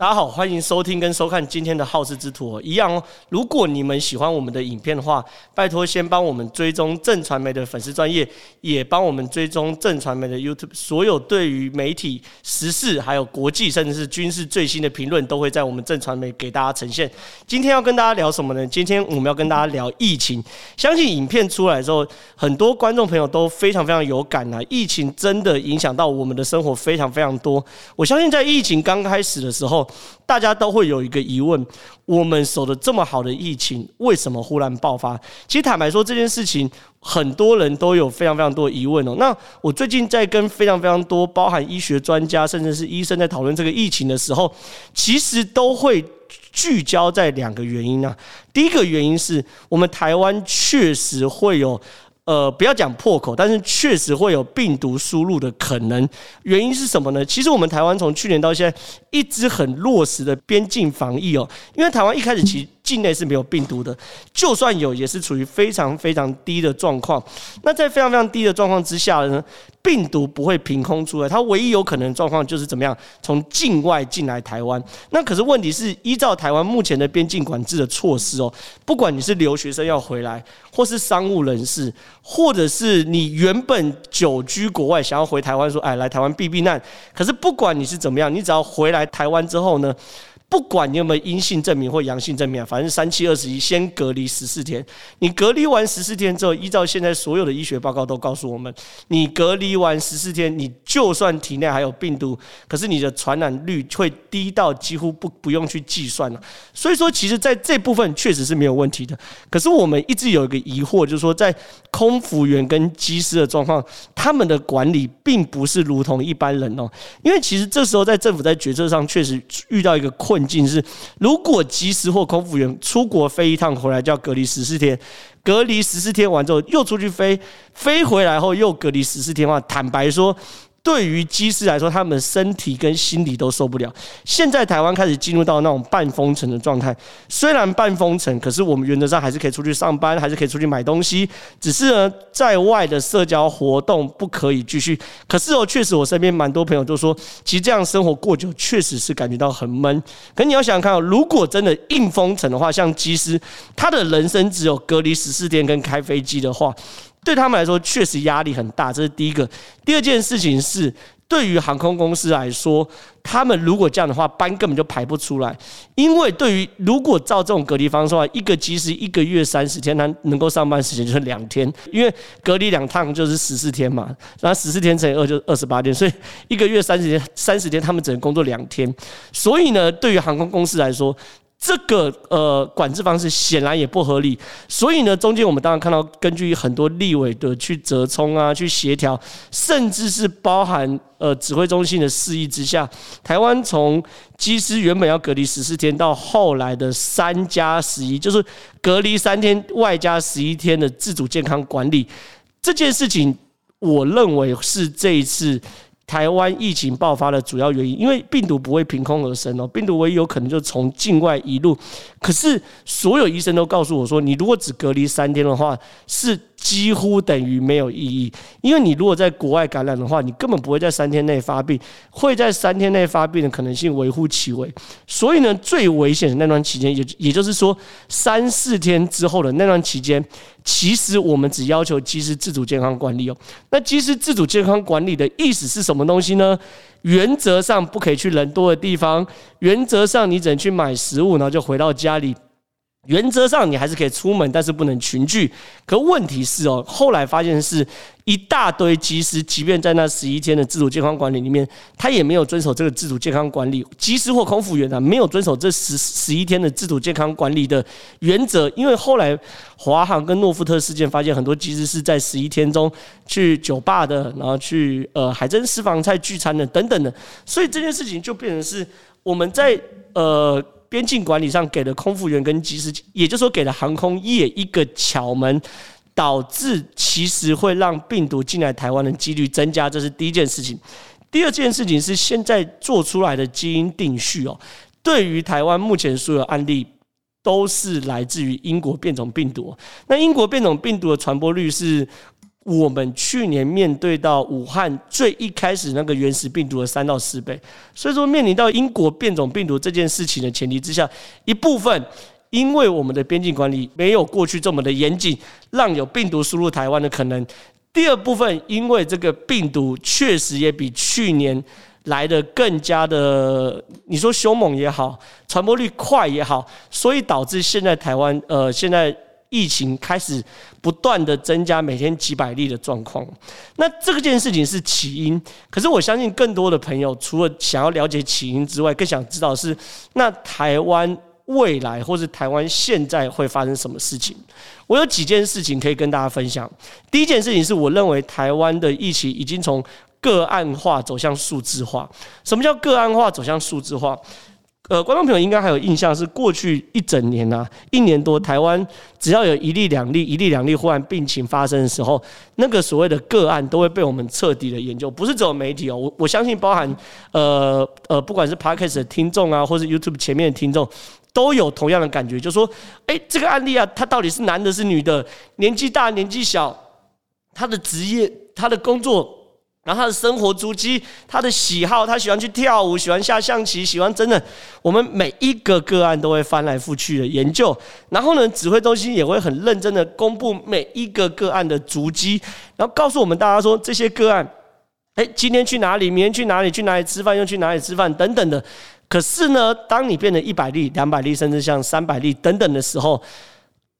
大家好，欢迎收听跟收看今天的好事之徒。一样哦，如果你们喜欢我们的影片的话，拜托先帮我们追踪正传媒的粉丝专业，也帮我们追踪正传媒的 YouTube。所有对于媒体时事、还有国际甚至是军事最新的评论，都会在我们正传媒给大家呈现。今天要跟大家聊什么呢？今天我们要跟大家聊疫情。相信影片出来之后，很多观众朋友都非常非常有感啊！疫情真的影响到我们的生活非常非常多。我相信在疫情刚开始的时候，大家都会有一个疑问：我们守得这么好的疫情，为什么忽然爆发？其实坦白说，这件事情很多人都有非常非常多疑问哦。那我最近在跟非常非常多包含医学专家，甚至是医生在讨论这个疫情的时候，其实都会聚焦在两个原因啊。第一个原因是我们台湾确实会有。呃，不要讲破口，但是确实会有病毒输入的可能。原因是什么呢？其实我们台湾从去年到现在一直很落实的边境防疫哦，因为台湾一开始其境内是没有病毒的，就算有，也是处于非常非常低的状况。那在非常非常低的状况之下呢，病毒不会凭空出来，它唯一有可能状况就是怎么样，从境外进来台湾。那可是问题是，依照台湾目前的边境管制的措施哦，不管你是留学生要回来，或是商务人士，或者是你原本久居国外想要回台湾说，哎，来台湾避避难。可是不管你是怎么样，你只要回来台湾之后呢，不管你有没有阴性证明或阳性证明啊，反正三七二十一，先隔离十四天。你隔离完十四天之后，依照现在所有的医学报告都告诉我们，你隔离完十四天，你就算体内还有病毒，可是你的传染率会低到几乎不不用去计算了。所以说，其实在这部分确实是没有问题的。可是我们一直有一个疑惑，就是说在空服员跟机师的状况，他们的管理并不是如同一般人哦。因为其实这时候在政府在决策上确实遇到一个困。困境是，如果及时或空服员出国飞一趟回来就要隔离十四天，隔离十四天完之后又出去飞，飞回来后又隔离十四天的话，坦白说。对于机师来说，他们身体跟心理都受不了。现在台湾开始进入到那种半封城的状态，虽然半封城，可是我们原则上还是可以出去上班，还是可以出去买东西，只是呢，在外的社交活动不可以继续。可是哦，确实我身边蛮多朋友都说，其实这样生活过久，确实是感觉到很闷。可你要想想看哦，如果真的硬封城的话，像机师，他的人生只有隔离十四天跟开飞机的话。对他们来说，确实压力很大，这是第一个。第二件事情是，对于航空公司来说，他们如果这样的话，班根本就排不出来。因为对于如果照这种隔离方式的话，一个机师一个月三十天，他能够上班时间就是两天，因为隔离两趟就是十四天嘛，然后十四天乘以二就是二十八天，所以一个月三十天，三十天他们只能工作两天。所以呢，对于航空公司来说，这个呃管制方式显然也不合理，所以呢，中间我们当然看到，根据很多立委的去折冲啊，去协调，甚至是包含呃指挥中心的示意之下，台湾从机师原本要隔离十四天，到后来的三加十一，就是隔离三天外加十一天的自主健康管理，这件事情，我认为是这一次。台湾疫情爆发的主要原因，因为病毒不会凭空而生哦，病毒唯一有可能就从境外一路。可是所有医生都告诉我说，你如果只隔离三天的话，是。几乎等于没有意义，因为你如果在国外感染的话，你根本不会在三天内发病，会在三天内发病的可能性微乎其微。所以呢，最危险的那段期间，也也就是说三四天之后的那段期间，其实我们只要求及时自主健康管理哦。那及时自主健康管理的意思是什么东西呢？原则上不可以去人多的地方，原则上你只能去买食物，然后就回到家里。原则上你还是可以出门，但是不能群聚。可问题是哦，后来发现是一大堆机师，即便在那十一天的自主健康管理里面，他也没有遵守这个自主健康管理。机师或空服员啊，没有遵守这十十一天的自主健康管理的原则。因为后来华航跟诺富特事件发现，很多机师是在十一天中去酒吧的，然后去呃海珍私房菜聚餐的等等的。所以这件事情就变成是我们在呃。边境管理上给了空服员跟机师，也就是说给了航空业一个巧门，导致其实会让病毒进来台湾的几率增加，这是第一件事情。第二件事情是现在做出来的基因定序哦，对于台湾目前所有案例都是来自于英国变种病毒。那英国变种病毒的传播率是。我们去年面对到武汉最一开始那个原始病毒的三到四倍。所以说，面临到英国变种病毒这件事情的前提之下，一部分因为我们的边境管理没有过去这么的严谨，让有病毒输入台湾的可能；第二部分，因为这个病毒确实也比去年。来的更加的，你说凶猛也好，传播率快也好，所以导致现在台湾呃，现在疫情开始不断的增加，每天几百例的状况。那这件事情是起因，可是我相信更多的朋友除了想要了解起因之外，更想知道是那台湾未来或是台湾现在会发生什么事情。我有几件事情可以跟大家分享。第一件事情是我认为台湾的疫情已经从个案化走向数字化，什么叫个案化走向数字化？呃，观众朋友应该还有印象，是过去一整年啊，一年多，台湾只要有一例两例，一例两例忽然病情发生的时候，那个所谓的个案都会被我们彻底的研究，不是只有媒体哦，我 我相信包含呃呃，不管是 Podcast 的听众啊，或是 YouTube 前面的听众，都有同样的感觉，就是说，诶，这个案例啊，他到底是男的，是女的，年纪大，年纪小，他的职业，他的工作。然后他的生活足迹，他的喜好，他喜欢去跳舞，喜欢下象棋，喜欢真的。我们每一个个案都会翻来覆去的研究，然后呢，指挥中心也会很认真的公布每一个个案的足迹，然后告诉我们大家说这些个案，哎，今天去哪里，明天去哪里，去哪里吃饭，又去哪里吃饭等等的。可是呢，当你变成一百例、两百例，甚至像三百例等等的时候，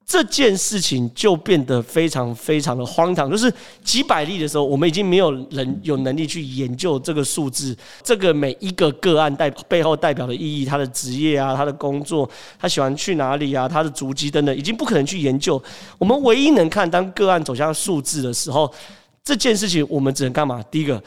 这件事情就变得非常非常的荒唐，就是几百例的时候，我们已经没有人有能力去研究这个数字，这个每一个个案代背后代表的意义，他的职业啊，他的工作，他喜欢去哪里啊，他的足迹等等，已经不可能去研究。我们唯一能看，当个案走向数字的时候，这件事情我们只能干嘛？第一个。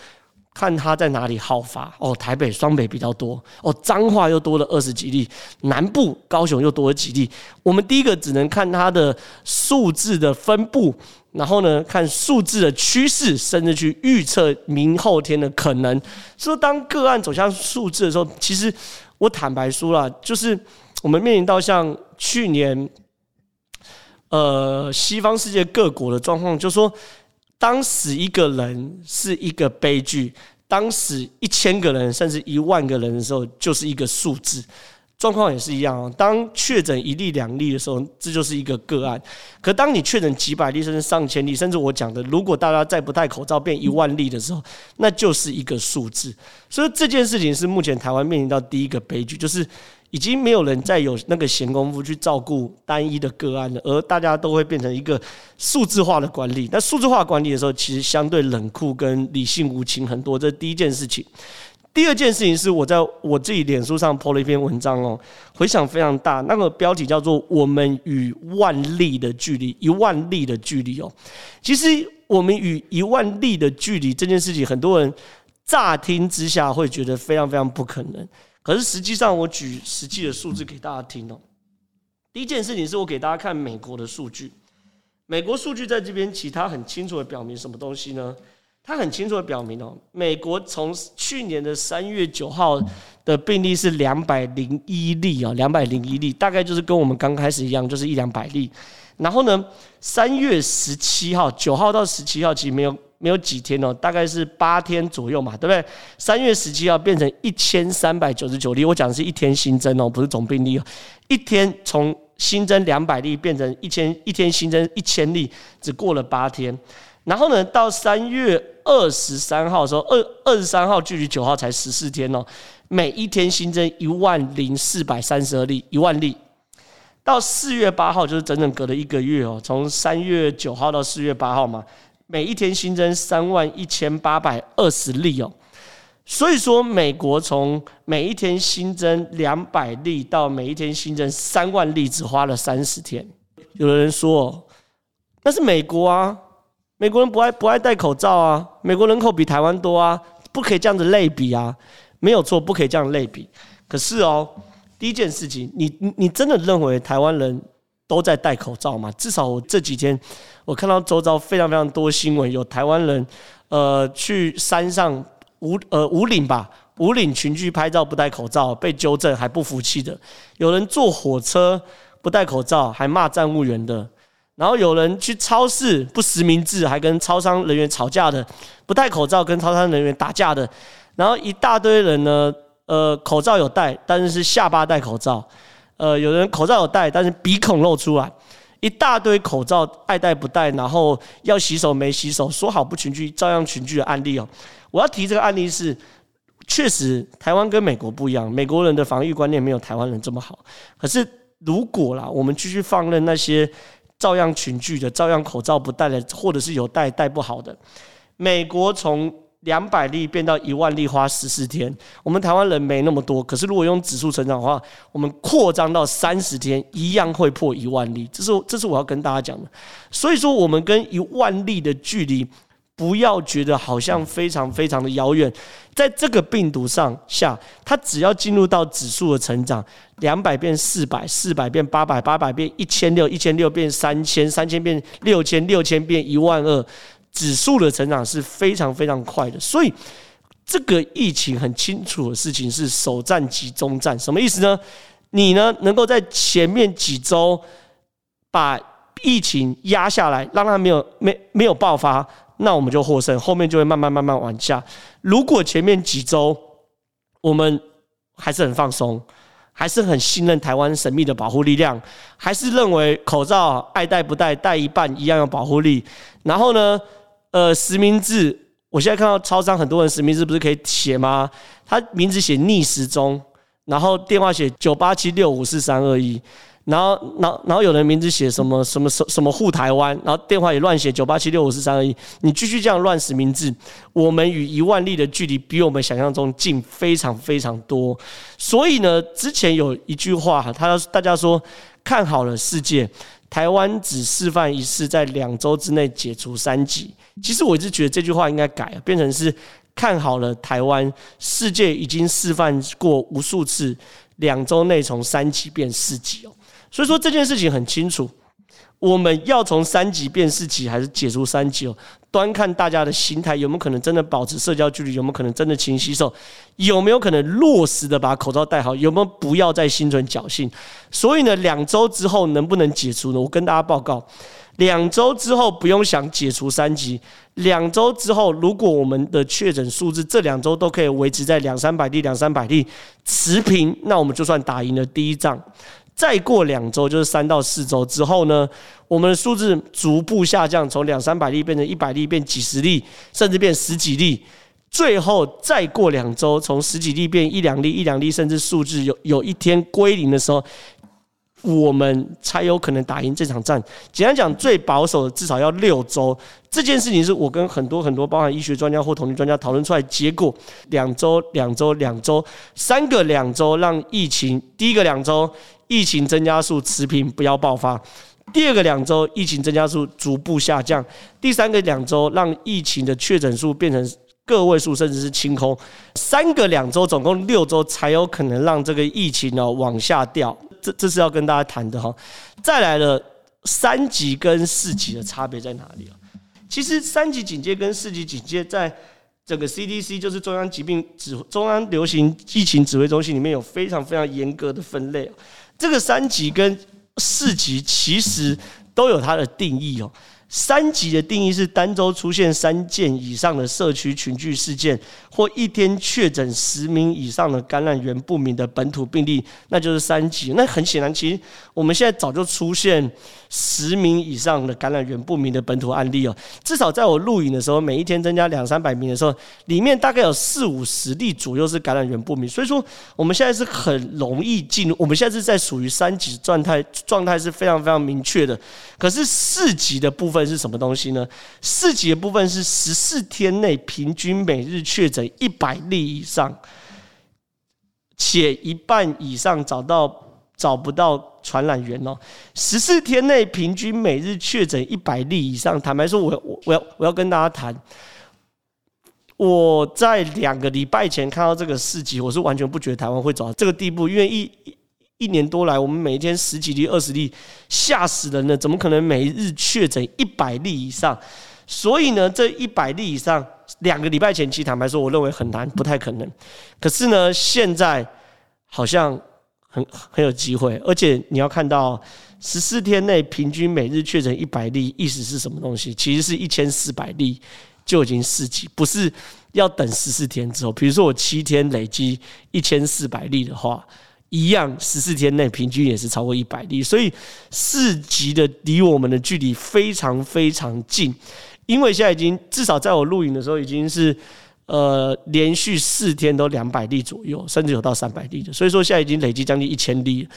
看他在哪里好发哦，台北双北比较多哦，彰化又多了二十几例，南部高雄又多了几例。我们第一个只能看它的数字的分布，然后呢，看数字的趋势，甚至去预测明后天的可能。所以当个案走向数字的时候，其实我坦白说了，就是我们面临到像去年，呃，西方世界各国的状况，就是说。当死一个人是一个悲剧，当死一千个人甚至一万个人的时候，就是一个数字。状况也是一样哦。当确诊一例两例的时候，这就是一个个案。可当你确诊几百例甚至上千例，甚至我讲的，如果大家再不戴口罩变一万例的时候，那就是一个数字。所以这件事情是目前台湾面临到第一个悲剧，就是。已经没有人再有那个闲工夫去照顾单一的个案了，而大家都会变成一个数字化的管理。那数字化管理的时候，其实相对冷酷跟理性无情很多。这是第一件事情。第二件事情是我在我自己脸书上 po 了一篇文章哦，回响非常大。那个标题叫做“我们与万例的距离”，一万例的距离哦。其实我们与一万例的距离这件事情，很多人乍听之下会觉得非常非常不可能。可是实际上，我举实际的数字给大家听哦。第一件事情是我给大家看美国的数据，美国数据在这边，其他很清楚的表明什么东西呢？他很清楚的表明哦，美国从去年的三月九号的病例是两百零一例啊，两百零一例，大概就是跟我们刚开始一样，就是一两百例。然后呢，三月十七号，九号到十七号其实没有。没有几天哦，大概是八天左右嘛，对不对？三月十七号变成一千三百九十九例，我讲的是一天新增哦，不是总病例哦。一天从新增两百例变成一千，一天新增一千例，只过了八天。然后呢，到三月二十三号的时候，二二十三号距离九号才十四天哦，每一天新增一万零四百三十二例，一万例。到四月八号就是整整隔了一个月哦，从三月九号到四月八号嘛。每一天新增三万一千八百二十例哦，所以说美国从每一天新增两百例到每一天新增三万例，只花了三十天。有的人说，那是美国啊，美国人不爱不爱戴口罩啊，美国人口比台湾多啊，不可以这样子类比啊，没有错，不可以这样类比。可是哦，第一件事情，你你真的认为台湾人都在戴口罩吗？至少我这几天。我看到周遭非常非常多新闻，有台湾人，呃，去山上武呃武岭吧，武岭群聚拍照不戴口罩被纠正还不服气的，有人坐火车不戴口罩还骂站务员的，然后有人去超市不实名制，还跟超商人员吵架的，不戴口罩跟超商人员打架的，然后一大堆人呢，呃，口罩有戴，但是是下巴戴口罩，呃，有人口罩有戴，但是鼻孔露出来，一大堆口罩爱戴不戴，然后要洗手没洗手，说好不群聚，照样群聚的案例哦。我要提这个案例是，确实台湾跟美国不一样，美国人的防疫观念没有台湾人这么好，可是如果啦，我们继续放任那些。照样群聚的，照样口罩不戴的，或者是有戴戴不好的。美国从两百例变到一万例花十四天，我们台湾人没那么多，可是如果用指数成长的话，我们扩张到三十天一样会破一万例。这是这是我要跟大家讲的。所以说，我们跟一万例的距离。不要觉得好像非常非常的遥远，在这个病毒上下，它只要进入到指数的成长，两百变四百，四百变八百，八百变一千六，一千六变三千，三千变六千，六千变一万二，指数的成长是非常非常快的。所以，这个疫情很清楚的事情是首战集中战，什么意思呢？你呢能够在前面几周把疫情压下来，让它没有没没有爆发。那我们就获胜，后面就会慢慢慢慢往下。如果前面几周我们还是很放松，还是很信任台湾神秘的保护力量，还是认为口罩爱戴不戴，戴一半一样有保护力。然后呢，呃，实名制，我现在看到超商很多人实名制不是可以写吗？他名字写逆时钟，然后电话写九八七六五四三二一。然后，然后，然后有人名字写什么什么什什么护台湾，然后电话也乱写九八七六五四三二一。你继续这样乱实名字，我们与一万例的距离比我们想象中近非常非常多。所以呢，之前有一句话，他大家说看好了世界，台湾只示范一次，在两周之内解除三级。其实我一直觉得这句话应该改，变成是看好了台湾，世界已经示范过无数次，两周内从三级变四级哦。所以说这件事情很清楚，我们要从三级变四级，还是解除三级哦？端看大家的心态有没有可能真的保持社交距离，有没有可能真的勤洗手，有没有可能落实的把口罩戴好，有没有不要再心存侥幸？所以呢，两周之后能不能解除呢？我跟大家报告，两周之后不用想解除三级，两周之后如果我们的确诊数字这两周都可以维持在两三百例、两三百例持平，那我们就算打赢了第一仗。再过两周，就是三到四周之后呢，我们的数字逐步下降，从两三百例变成一百例，变几十例，甚至变十几例。最后再过两周，从十几例变一两例，一两例，甚至数字有有一天归零的时候，我们才有可能打赢这场战。简单讲，最保守的至少要六周。这件事情是我跟很多很多包含医学专家或统计专家讨论出来，结果两周、两周、两周，三个两周，让疫情第一个两周。疫情增加数持平，不要爆发。第二个两周，疫情增加数逐步下降。第三个两周，让疫情的确诊数变成个位数，甚至是清空。三个两周，总共六周，才有可能让这个疫情呢往下掉。这这是要跟大家谈的哈。再来了，三级跟四级的差别在哪里啊？其实三级警戒跟四级警戒，在整个 CDC 就是中央疾病指中央流行疫情指挥中心里面有非常非常严格的分类。这个三级跟四级其实都有它的定义哦。三级的定义是单周出现三件以上的社区群聚事件，或一天确诊十名以上的感染源不明的本土病例，那就是三级。那很显然，其实我们现在早就出现十名以上的感染源不明的本土案例哦。至少在我录影的时候，每一天增加两三百名的时候，里面大概有四五十例左右是感染源不明。所以说，我们现在是很容易进入，我们现在是在属于三级状态，状态是非常非常明确的。可是四级的部分。是什么东西呢？四级的部分是十四天内平均每日确诊一百例以上，且一半以上找到找不到传染源哦。十四天内平均每日确诊一百例以上，坦白说我，我我我要我要跟大家谈，我在两个礼拜前看到这个四级，我是完全不觉得台湾会走到这个地步，因为一。一年多来，我们每天十几例、二十例，吓死人了！怎么可能每日确诊一百例以上？所以呢，这一百例以上，两个礼拜前期坦白说，我认为很难，不太可能。可是呢，现在好像很很有机会，而且你要看到，十四天内平均每日确诊一百例，意思是什么东西？其实是一千四百例就已经四级，不是要等十四天之后。比如说我七天累积一千四百例的话，一样十四天内平均也是超过一百例，所以四级的离我们的距离非常非常近。因为现在已经至少在我录影的时候已经是呃连续四天都两百例左右，甚至有到三百例的，所以说现在已经累积将近一千例。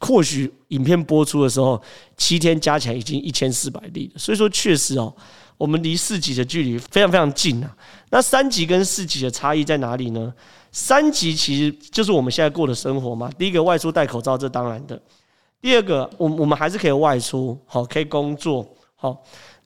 或许影片播出的时候，七天加起来已经一千四百例了。所以说确实哦，我们离四级的距离非常非常近啊。那三级跟四级的差异在哪里呢？三级其实就是我们现在过的生活嘛。第一个外出戴口罩，这当然的。第二个，我我们还是可以外出，好，可以工作，好。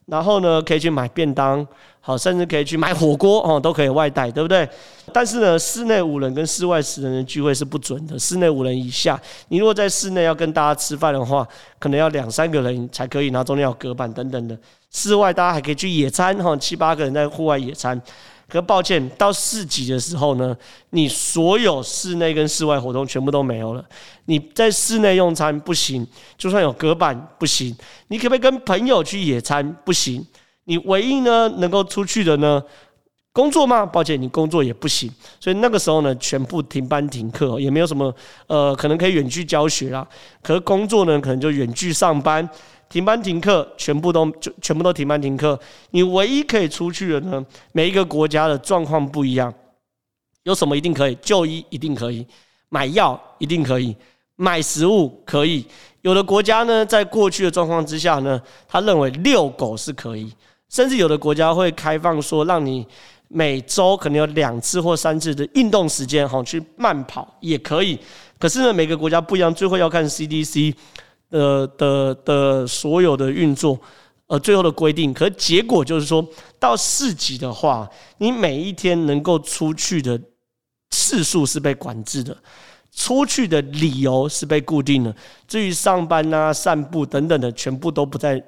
然后呢，可以去买便当，好，甚至可以去买火锅 哦，都可以外带，对不对？但是呢，室内五人跟室外十人的聚会是不准的。室内五人以下，你如果在室内要跟大家吃饭的话，可能要两三个人才可以，然后中间要隔板等等的。室外大家还可以去野餐，哈，七八个人在户外野餐。可抱歉，到四级的时候呢，你所有室内跟室外活动全部都没有了。你在室内用餐不行，就算有隔板不行。你可不可以跟朋友去野餐？不行。你唯一呢能够出去的呢，工作吗？抱歉，你工作也不行。所以那个时候呢，全部停班停课，也没有什么呃，可能可以远距教学啦。可是工作呢，可能就远距上班。停班停课，全部都就全部都停班停课。你唯一可以出去的呢？每一个国家的状况不一样。有什么一定可以？就医一定可以，买药一定可以，买食物可以。有的国家呢，在过去的状况之下呢，他认为遛狗是可以，甚至有的国家会开放说，让你每周可能有两次或三次的运动时间，哈，去慢跑也可以。可是呢，每个国家不一样，最后要看 CDC。呃的的所有的运作，呃，最后的规定，可结果就是说到四级的话，你每一天能够出去的次数是被管制的，出去的理由是被固定的。至于上班啊、散步等等的，全部都不在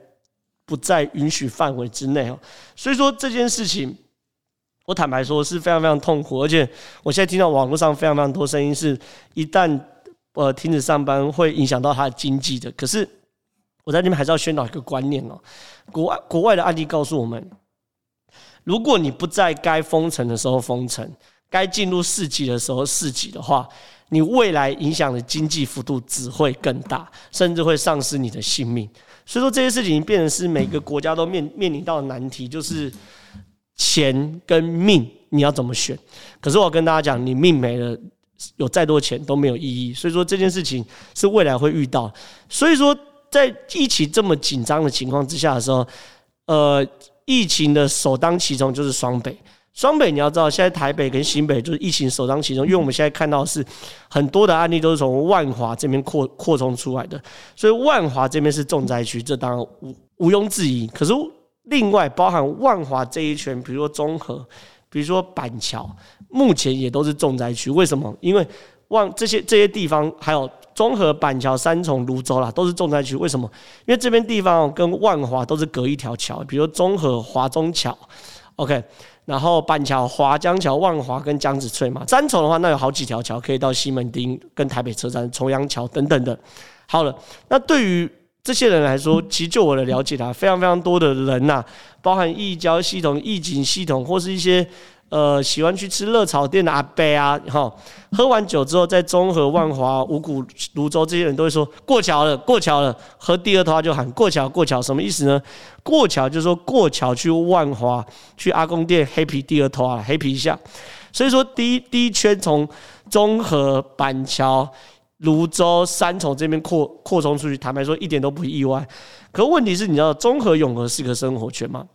不在允许范围之内哦。所以说这件事情，我坦白说是非常非常痛苦，而且我现在听到网络上非常非常多声音，是一旦。呃，停止上班会影响到他的经济的。可是我在这边还是要宣导一个观念哦。国外国外的案例告诉我们，如果你不在该封城的时候封城，该进入四级的时候四级的话，你未来影响的经济幅度只会更大，甚至会丧失你的性命。所以说这些事情变成是每个国家都面面临到的难题，就是钱跟命你要怎么选？可是我跟大家讲，你命没了。有再多钱都没有意义，所以说这件事情是未来会遇到。所以说，在疫情这么紧张的情况之下的时候，呃，疫情的首当其冲就是双北。双北你要知道，现在台北跟新北就是疫情首当其冲，因为我们现在看到是很多的案例都是从万华这边扩扩充出来的，所以万华这边是重灾区，这当然毋毋庸置疑。可是另外包含万华这一圈，比如说中和。比如说板桥，目前也都是重灾区。为什么？因为万这些这些地方，还有中和、板桥、三重、芦洲啦，都是重灾区。为什么？因为这边地方跟万华都是隔一条桥，比如中和华中桥，OK，然后板桥华江桥、万华跟江子翠嘛。三重的话，那有好几条桥可以到西门町跟台北车站、重阳桥等等的。好了，那对于这些人来说，其实就我的了解啦，非常非常多的人呐，包含义交系统、义警系统，或是一些呃喜欢去吃热炒店的阿伯啊，哈，喝完酒之后，在中和、万华、五股、泸州，这些人都会说过桥了，过桥了。喝第二拖就喊过桥，过桥，什么意思呢？过桥就是说过桥去万华，去阿公店黑皮第二拖啊，黑皮一下。所以说第一第一圈从中和、板桥。泸州、三重这边扩扩充出去，坦白说一点都不意外。可问题是，你知道综合永和是个生活圈吗？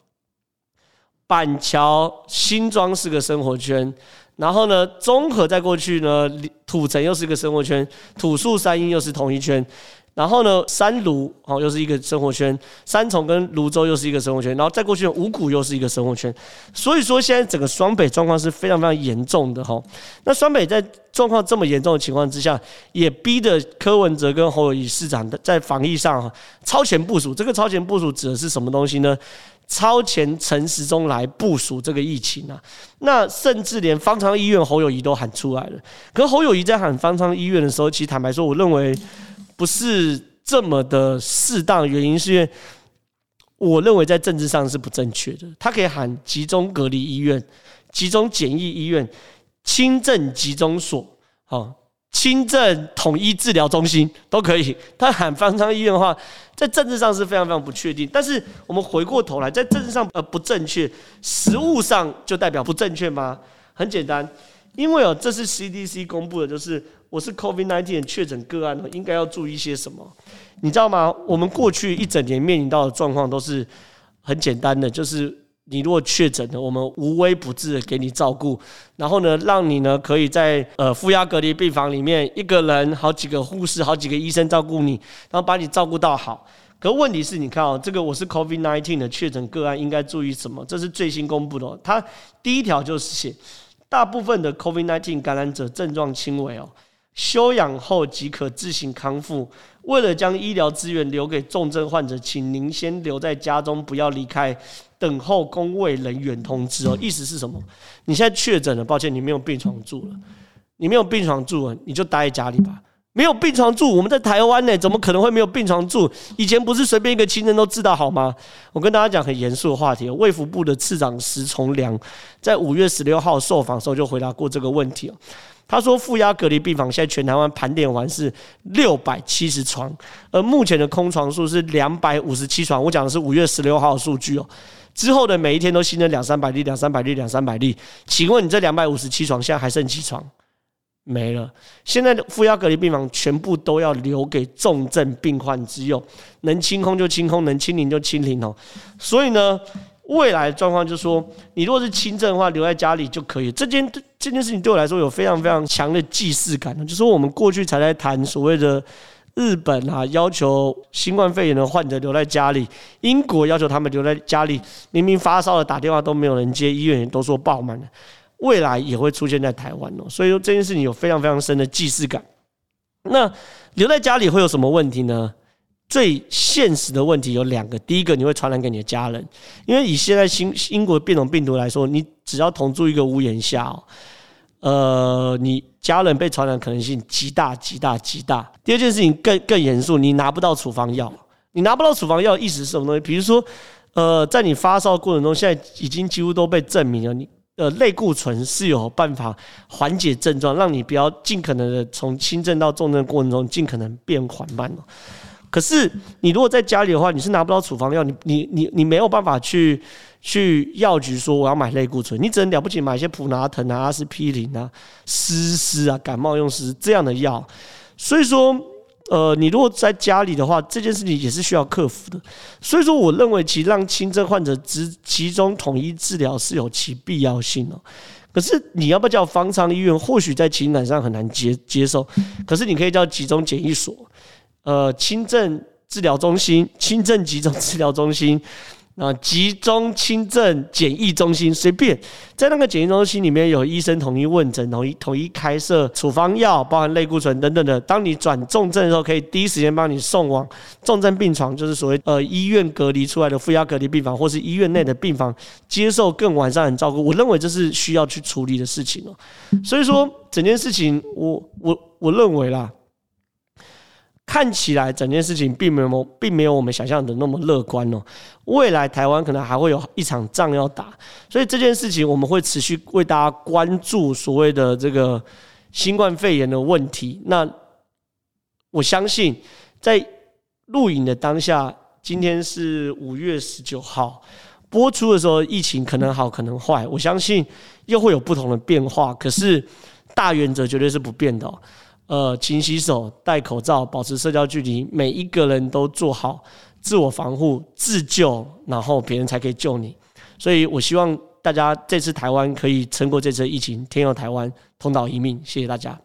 板桥新庄是个生活圈，然后呢，综合在过去呢，土城又是个生活圈，土树三鹰又是同一圈。然后呢，三芦哦又是一个生活圈，三重跟泸州又是一个生活圈，然后再过去五股又是一个生活圈，所以说现在整个双北状况是非常非常严重的哈。那双北在状况这么严重的情况之下，也逼得柯文哲跟侯友宜市长在防疫上超前部署。这个超前部署指的是什么东西呢？超前陈时中来部署这个疫情啊。那甚至连方舱医院侯友宜都喊出来了。可侯友宜在喊方舱医院的时候，其实坦白说，我认为。不是这么的适当，原因是因为我认为在政治上是不正确的。他可以喊集中隔离医院、集中检疫医院、轻症集中所，好。轻症统一治疗中心都可以，他喊方舱医院的话，在政治上是非常非常不确定。但是我们回过头来，在政治上呃不正确，实务上就代表不正确吗？很简单，因为哦，这是 CDC 公布的，就是我是 COVID-19 的确诊个案，应该要注意些什么？你知道吗？我们过去一整年面临到的状况都是很简单的，就是。你如果确诊了，我们无微不至的给你照顾，然后呢，让你呢可以在呃负压隔离病房里面，一个人好几个护士、好几个医生照顾你，然后把你照顾到好。可问题是你看哦，这个我是 COVID-19 的确诊个案，应该注意什么？这是最新公布的。它第一条就是写，大部分的 COVID-19 感染者症状轻微哦，休养后即可自行康复。为了将医疗资源留给重症患者，请您先留在家中，不要离开。等候工位人员通知哦，意思是什么？你现在确诊了，抱歉，你没有病床住了，你没有病床住了，你就待在家里吧。没有病床住，我们在台湾呢，怎么可能会没有病床住？以前不是随便一个亲人都知道好吗？我跟大家讲很严肃的话题，卫福部的次长石崇良在五月十六号受访的时候就回答过这个问题。他说，负压隔离病房现在全台湾盘点完是六百七十床，而目前的空床数是两百五十七床。我讲的是五月十六号数据哦。之后的每一天都新增两三百例，两三百例，两三百例。请问你这两百五十七床现在还剩几床？没了。现在的负压隔离病房全部都要留给重症病患之用，能清空就清空，能清零就清零哦。所以呢，未来的状况就是说，你如果是轻症的话，留在家里就可以。这件这件事情对我来说有非常非常强的既视感，就是我们过去才在谈所谓的。日本啊，要求新冠肺炎的患者留在家里；英国要求他们留在家里，明明发烧了，打电话都没有人接，医院也都说爆满了。未来也会出现在台湾哦，所以说这件事情有非常非常深的既视感。那留在家里会有什么问题呢？最现实的问题有两个：第一个，你会传染给你的家人，因为以现在新英国变种病毒来说，你只要同住一个屋檐下哦。呃，你家人被传染可能性极大极大极大。第二件事情更更严肃，你拿不到处方药，你拿不到处方药，意思是什么东西？比如说，呃，在你发烧过程中，现在已经几乎都被证明了，你呃类固醇是有办法缓解症状，让你不要尽可能的从轻症到重症过程中尽可能变缓慢。可是你如果在家里的话，你是拿不到处方药，你你你你没有办法去。去药局说我要买类固醇，你只能了不起买一些普拿疼啊、阿司匹林啊、湿湿啊、感冒用湿这样的药。所以说，呃，你如果在家里的话，这件事情也是需要克服的。所以说，我认为其让轻症患者集集中统一治疗是有其必要性的。可是你要不要叫方舱医院？或许在情感上很难接接受。可是你可以叫集中检疫所、呃，轻症治疗中心、轻症集中治疗中心。啊，集中轻症检疫中心随便，在那个检疫中心里面有医生统一问诊，统一统一开设处方药，包含类固醇等等的。当你转重症的时候，可以第一时间帮你送往重症病床，就是所谓呃医院隔离出来的负压隔离病房，或是医院内的病房，接受更完善的照顾。我认为这是需要去处理的事情哦。所以说整件事情，我我我认为啦。看起来整件事情并没有，并没有我们想象的那么乐观哦。未来台湾可能还会有一场仗要打，所以这件事情我们会持续为大家关注所谓的这个新冠肺炎的问题。那我相信，在录影的当下，今天是五月十九号，播出的时候疫情可能好，可能坏。我相信又会有不同的变化，可是大原则绝对是不变的。呃，勤洗手、戴口罩、保持社交距离，每一个人都做好自我防护、自救，然后别人才可以救你。所以我希望大家这次台湾可以撑过这次疫情，天佑台湾，同岛一命。谢谢大家。